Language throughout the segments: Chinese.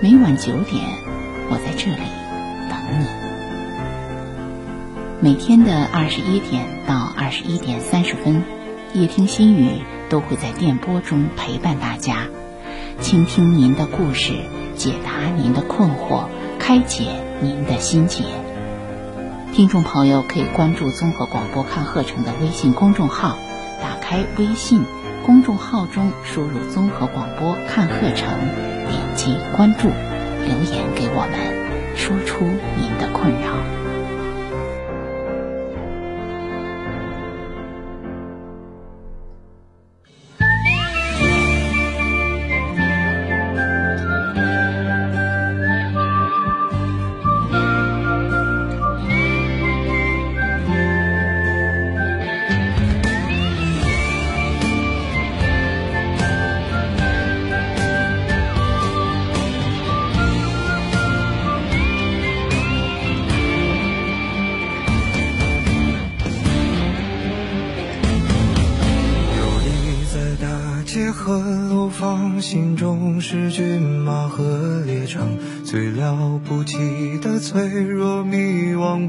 每晚九点，我在这里等你。每天的二十一点到二十一点三十分，夜听心语都会在电波中陪伴大家，倾听您的故事，解答您的困惑。开解您的心结，听众朋友可以关注综合广播看鹤城的微信公众号，打开微信公众号中输入“综合广播看鹤城”，点击关注，留言给我们，说出您的困扰。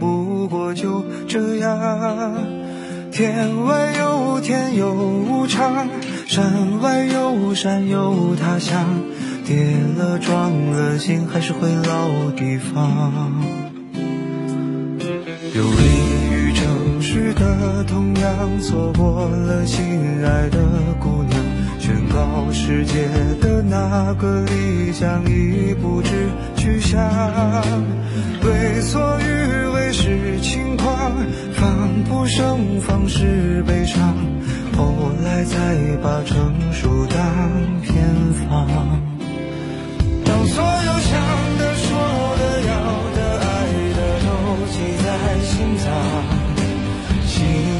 不过就这样。天外有天有无常，山外有山有他乡，跌了撞了心还是回老地方。游离于城市的同样，错过了心爱的姑娘。宣告世界的那个理想已不知去向，为所欲为是轻狂，防不胜防是悲伤，后来才把成熟当偏方。当所有想的、说的、要的、爱的都记在心脏，行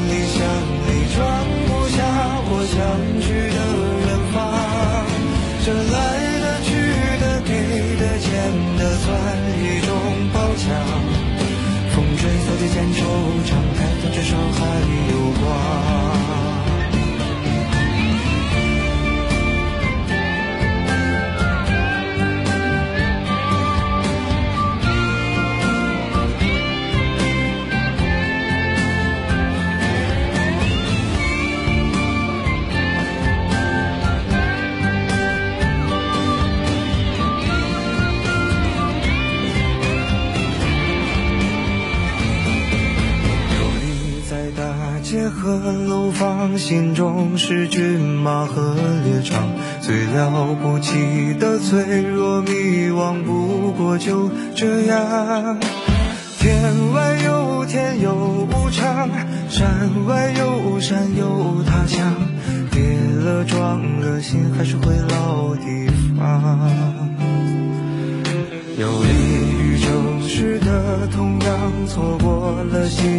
李箱里装不下我想去的远方。这来的、去的、给的、欠的，算一种褒奖。风吹草低见惆怅，抬头至少还有光。心中是骏马和猎场，最了不起的脆弱迷惘，不过就这样。天外有天有无常，山外有山有他乡，跌了撞了心还是回老地方。游离于城市的同样，错过了心。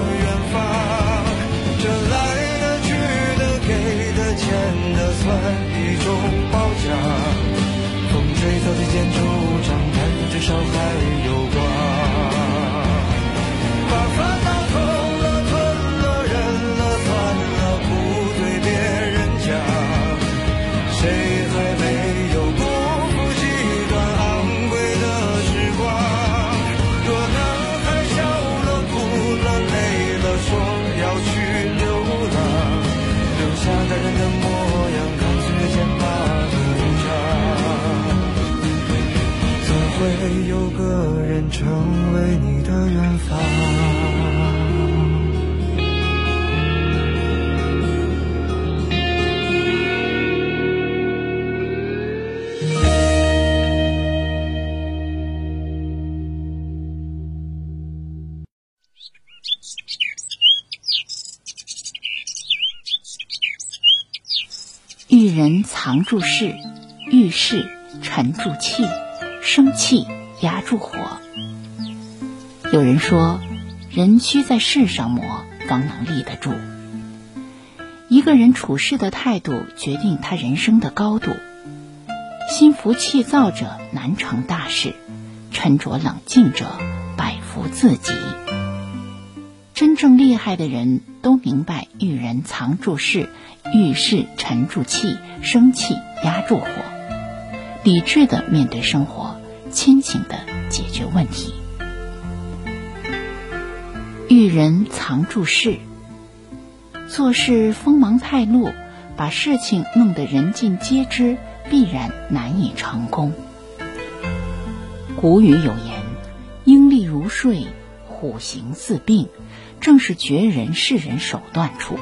水草之间，出场感觉至少还有。藏住事，遇事沉住气，生气压住火。有人说，人需在事上磨，方能立得住。一个人处事的态度，决定他人生的高度。心浮气躁者难成大事，沉着冷静者百福自己。真正厉害的人都明白遇人藏住事，遇事沉住气，生气压住火，理智的面对生活，清醒的解决问题。遇人藏住事，做事锋芒太露，把事情弄得人尽皆知，必然难以成功。古语有言：“鹰立如睡，虎行似病。”正是绝人世人手段处。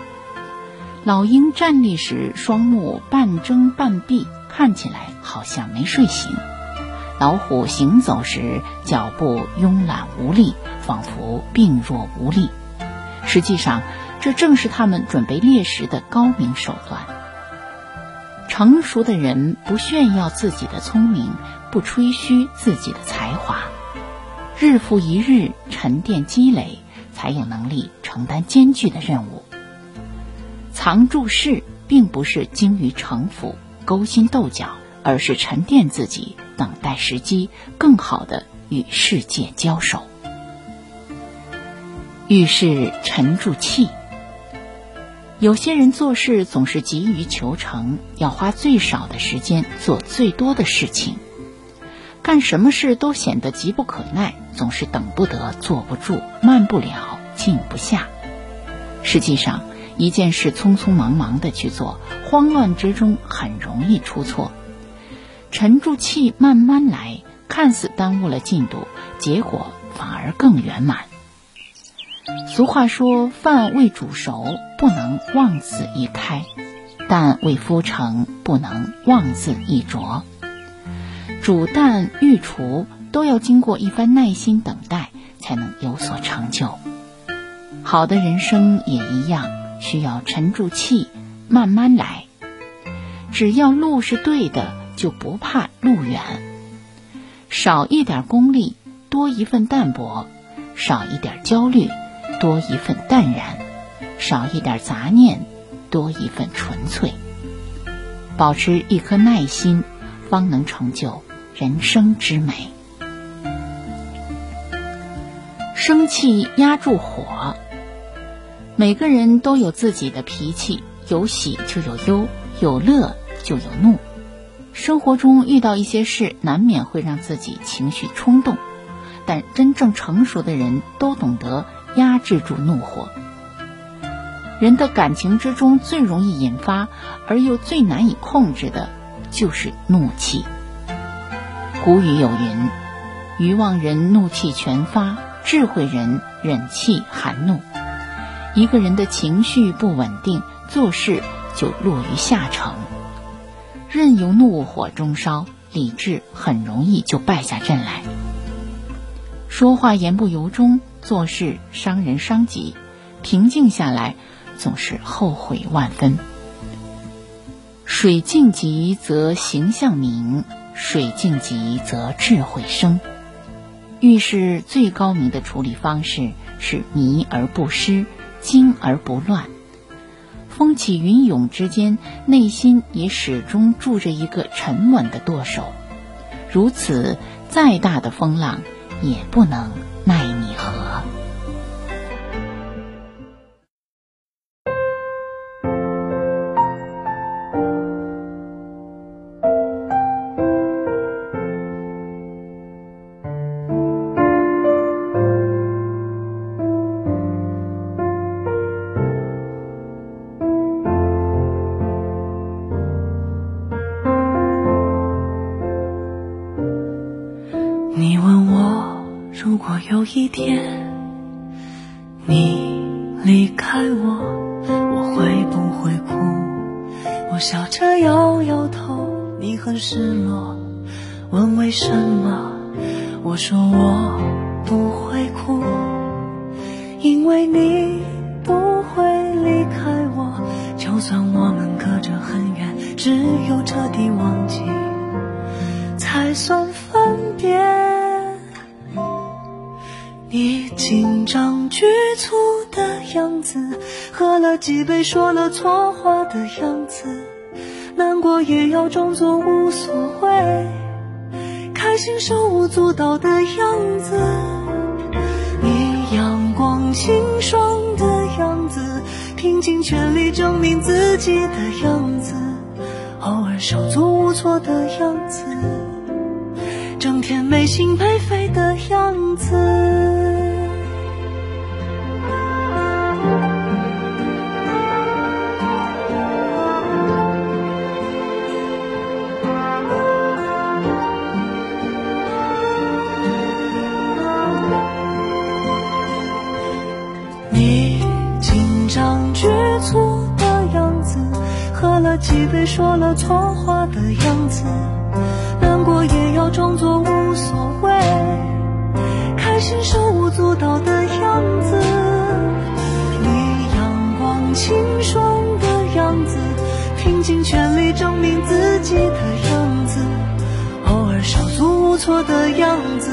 老鹰站立时，双目半睁半闭，看起来好像没睡醒；老虎行走时，脚步慵懒无力，仿佛病弱无力。实际上，这正是他们准备猎食的高明手段。成熟的人不炫耀自己的聪明，不吹嘘自己的才华，日复一日沉淀积累。才有能力承担艰巨的任务。藏住事，并不是精于城府、勾心斗角，而是沉淀自己，等待时机，更好的与世界交手。遇事沉住气。有些人做事总是急于求成，要花最少的时间做最多的事情，干什么事都显得急不可耐，总是等不得、坐不住、慢不了。静不下。实际上，一件事匆匆忙忙的去做，慌乱之中很容易出错。沉住气，慢慢来，看似耽误了进度，结果反而更圆满。俗话说：“饭未煮熟，不能妄自一开；蛋未孵成，不能妄自一啄。”煮蛋、御厨都要经过一番耐心等待，才能有所成就。好的人生也一样，需要沉住气，慢慢来。只要路是对的，就不怕路远。少一点功利，多一份淡泊；少一点焦虑，多一份淡然；少一点杂念，多一份纯粹。保持一颗耐心，方能成就人生之美。生气压住火。每个人都有自己的脾气，有喜就有忧，有乐就有怒。生活中遇到一些事，难免会让自己情绪冲动，但真正成熟的人都懂得压制住怒火。人的感情之中最容易引发而又最难以控制的，就是怒气。古语有云：“愚妄人怒气全发，智慧人忍气含怒。”一个人的情绪不稳定，做事就落于下乘。任由怒火中烧，理智很容易就败下阵来。说话言不由衷，做事伤人伤己，平静下来总是后悔万分。水静极则形象明，水静极则智慧生。遇事最高明的处理方式是迷而不失，惊而不乱。风起云涌之间，内心也始终住着一个沉稳的舵手。如此，再大的风浪也不能问为什么？我说我不会哭，因为你不会离开我。就算我们隔着很远，只有彻底忘记，才算分别。你紧张局促的样子，喝了几杯说了错话的样子，难过也要装作无所谓，心手舞足蹈的样子，你阳光清爽的样子，拼尽全力证明自己的样子，偶尔手足无措的样子，整天没心没肺的样子。被说了错话的样子，难过也要装作无所谓，开心手舞足蹈的样子，你阳光清爽的样子，拼尽全力证明自己的样子，偶尔手足无措的样子，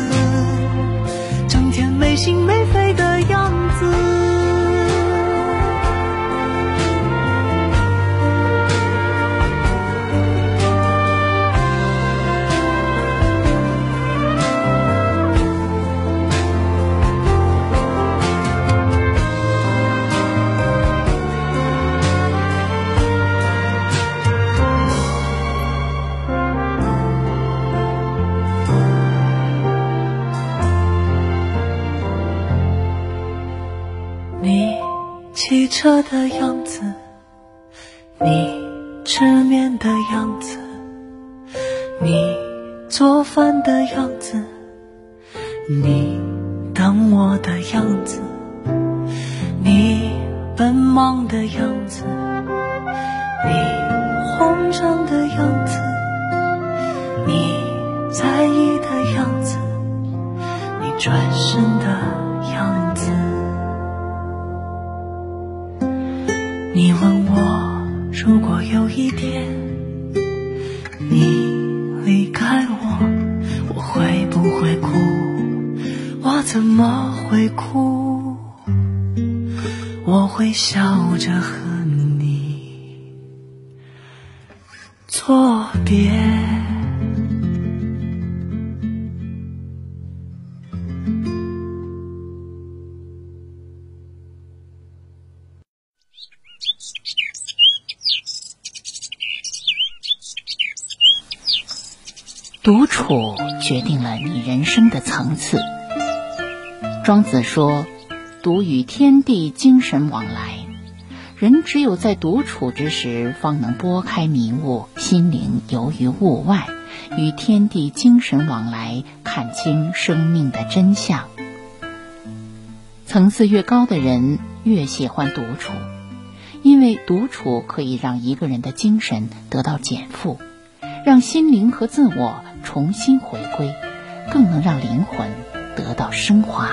整天没心没肺的样子。车的样子，怎么会哭？我会笑着和你作别。独处决定了你人生的层次。庄子说：“独与天地精神往来。”人只有在独处之时，方能拨开迷雾，心灵游于物外，与天地精神往来，看清生命的真相。层次越高的人，越喜欢独处，因为独处可以让一个人的精神得到减负。让心灵和自我重新回归，更能让灵魂得到升华。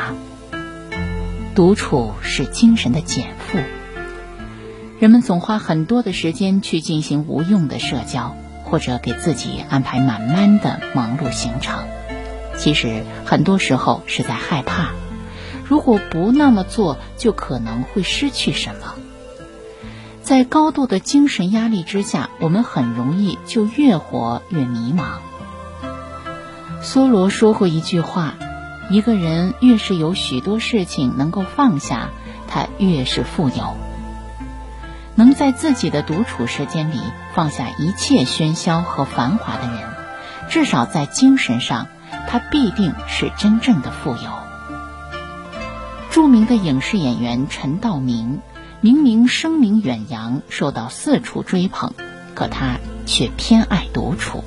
独处是精神的减负。人们总花很多的时间去进行无用的社交，或者给自己安排满满的忙碌行程。其实很多时候是在害怕，如果不那么做，就可能会失去什么。在高度的精神压力之下，我们很容易就越活越迷茫。梭罗说过一句话：“一个人越是有许多事情能够放下，他越是富有。”能在自己的独处时间里放下一切喧嚣和繁华的人，至少在精神上，他必定是真正的富有。著名的影视演员陈道明，明明声名远扬，受到四处追捧，可他却偏爱独处。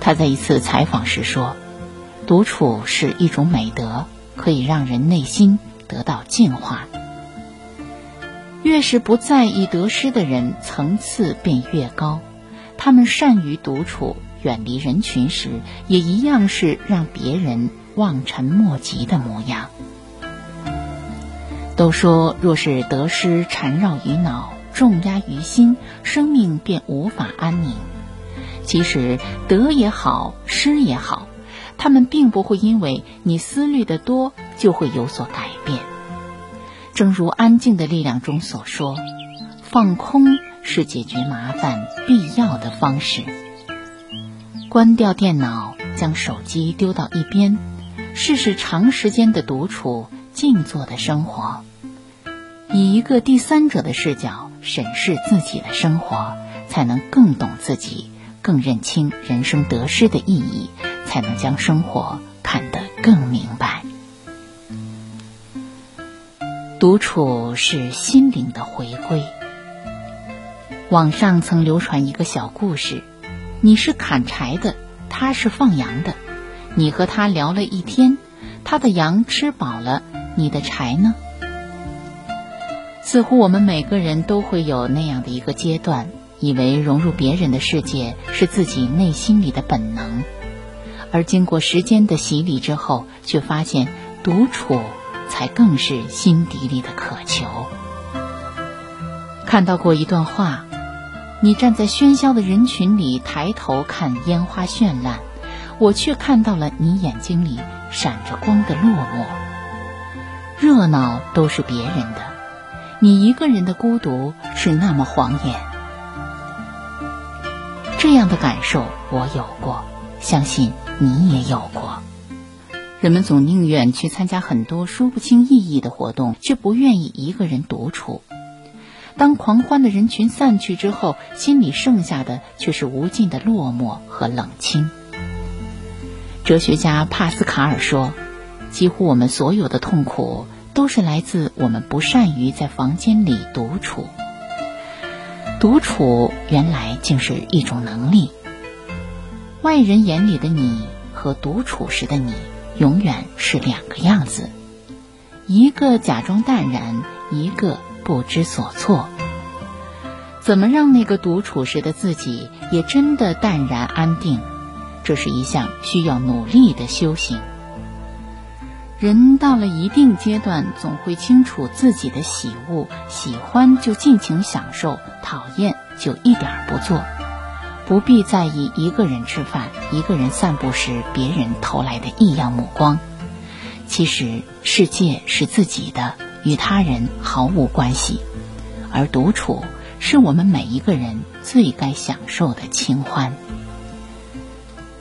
他在一次采访时说：“独处是一种美德，可以让人内心得到净化。”越是不在意得失的人，层次便越高。他们善于独处，远离人群时，也一样是让别人望尘莫及的模样。都说，若是得失缠绕于脑，重压于心，生命便无法安宁。其实，得也好，失也好，他们并不会因为你思虑的多，就会有所改变。正如《安静的力量》中所说，放空是解决麻烦必要的方式。关掉电脑，将手机丢到一边，试试长时间的独处、静坐的生活，以一个第三者的视角审视自己的生活，才能更懂自己，更认清人生得失的意义，才能将生活看得更明白。独处是心灵的回归。网上曾流传一个小故事：你是砍柴的，他是放羊的。你和他聊了一天，他的羊吃饱了，你的柴呢？似乎我们每个人都会有那样的一个阶段，以为融入别人的世界是自己内心里的本能，而经过时间的洗礼之后，却发现独处。才更是心底里的渴求。看到过一段话：你站在喧嚣的人群里，抬头看烟花绚烂，我却看到了你眼睛里闪着光的落寞。热闹都是别人的，你一个人的孤独是那么晃眼。这样的感受我有过，相信你也有过。人们总宁愿去参加很多说不清意义的活动，却不愿意一个人独处。当狂欢的人群散去之后，心里剩下的却是无尽的落寞和冷清。哲学家帕斯卡尔说：“几乎我们所有的痛苦，都是来自我们不善于在房间里独处。独处原来竟是一种能力。外人眼里的你和独处时的你。”永远是两个样子，一个假装淡然，一个不知所措。怎么让那个独处时的自己也真的淡然安定？这是一项需要努力的修行。人到了一定阶段，总会清楚自己的喜恶，喜欢就尽情享受，讨厌就一点不做。不必在意一个人吃饭、一个人散步时别人投来的异样目光。其实世界是自己的，与他人毫无关系。而独处是我们每一个人最该享受的清欢。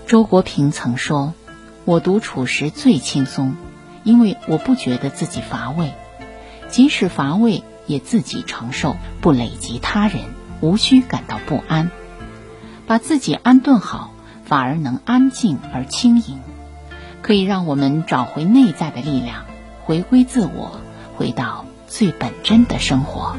周国平曾说：“我独处时最轻松，因为我不觉得自己乏味，即使乏味也自己承受，不累及他人，无需感到不安。”把自己安顿好，反而能安静而轻盈，可以让我们找回内在的力量，回归自我，回到最本真的生活。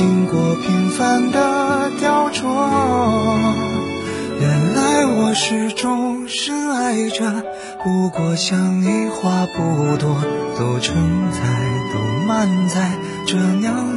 经过平凡的雕琢。原来我始终深爱着，不过想你话不多，都承载，都满载这酿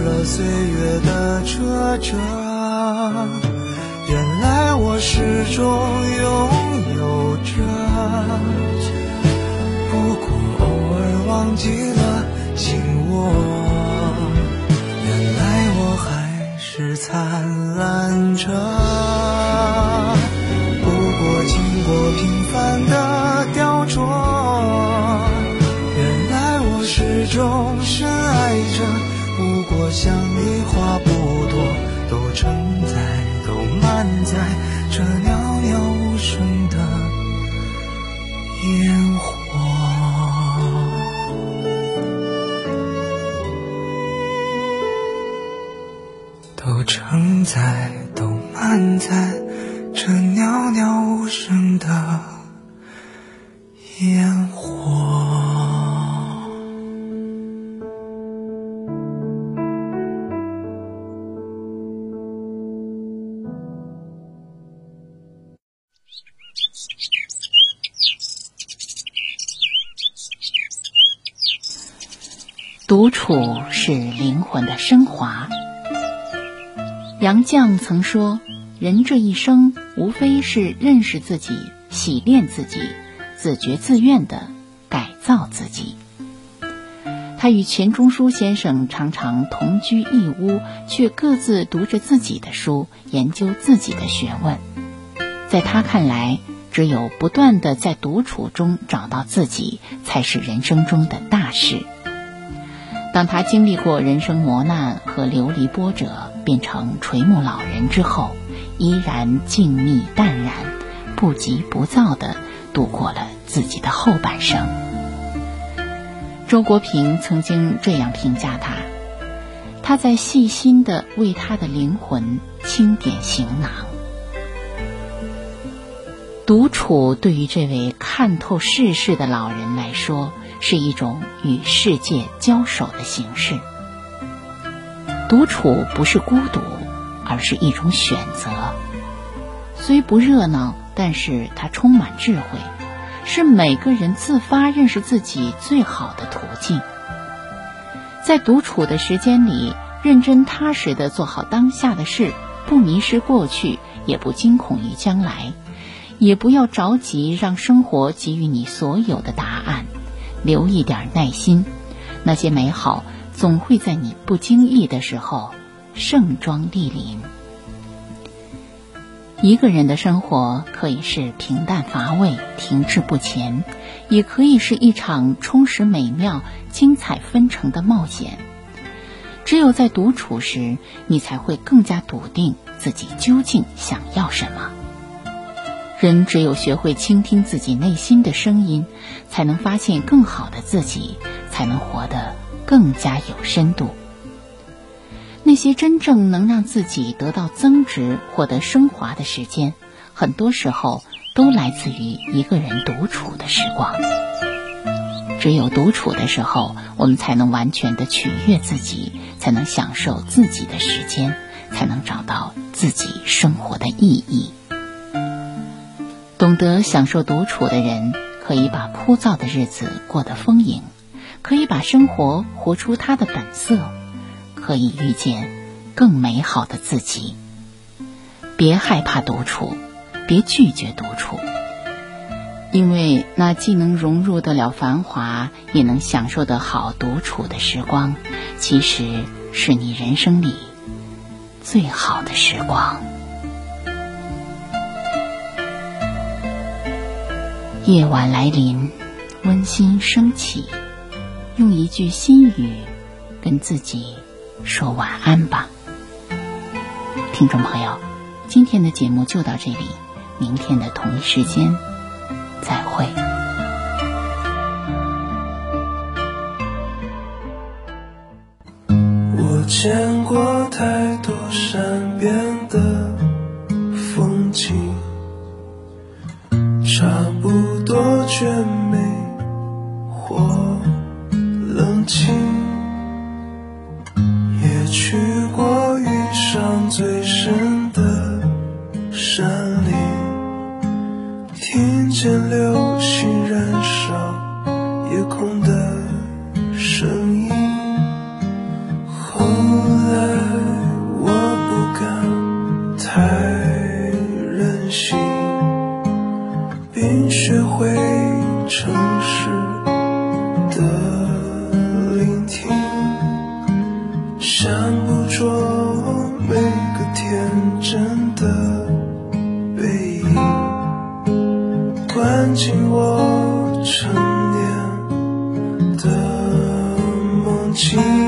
了岁月的车辙。原来我始终拥有着，不过偶尔忘记了紧握。原来我还是灿烂着。都承载，都满载这袅袅无声的烟火。独处是灵魂的升华。杨绛曾说：“人这一生，无非是认识自己、洗练自己、自觉自愿地改造自己。”他与钱钟书先生常常同居一屋，却各自读着自己的书，研究自己的学问。在他看来，只有不断地在独处中找到自己，才是人生中的大事。当他经历过人生磨难和流离波折，变成垂暮老人之后，依然静谧淡然，不急不躁地度过了自己的后半生。周国平曾经这样评价他：他在细心地为他的灵魂清点行囊。独处对于这位看透世事的老人来说，是一种与世界交手的形式。独处不是孤独，而是一种选择。虽不热闹，但是它充满智慧，是每个人自发认识自己最好的途径。在独处的时间里，认真踏实的做好当下的事，不迷失过去，也不惊恐于将来，也不要着急让生活给予你所有的答案，留一点耐心，那些美好总会在你不经意的时候盛装莅临。一个人的生活可以是平淡乏味、停滞不前，也可以是一场充实、美妙、精彩纷呈的冒险。只有在独处时，你才会更加笃定自己究竟想要什么。人只有学会倾听自己内心的声音，才能发现更好的自己，才能活得更加有深度。那些真正能让自己得到增值、获得升华的时间，很多时候都来自于一个人独处的时光。只有独处的时候，我们才能完全的取悦自己，才能享受自己的时间，才能找到自己生活的意义。懂得享受独处的人，可以把枯燥的日子过得丰盈，可以把生活活出它的本色。可以遇见更美好的自己。别害怕独处，别拒绝独处，因为那既能融入得了繁华，也能享受得好独处的时光，其实是你人生里最好的时光。夜晚来临，温馨升起，用一句心语跟自己。说晚安吧，听众朋友，今天的节目就到这里，明天的同一时间再会。我见过太多善变的情。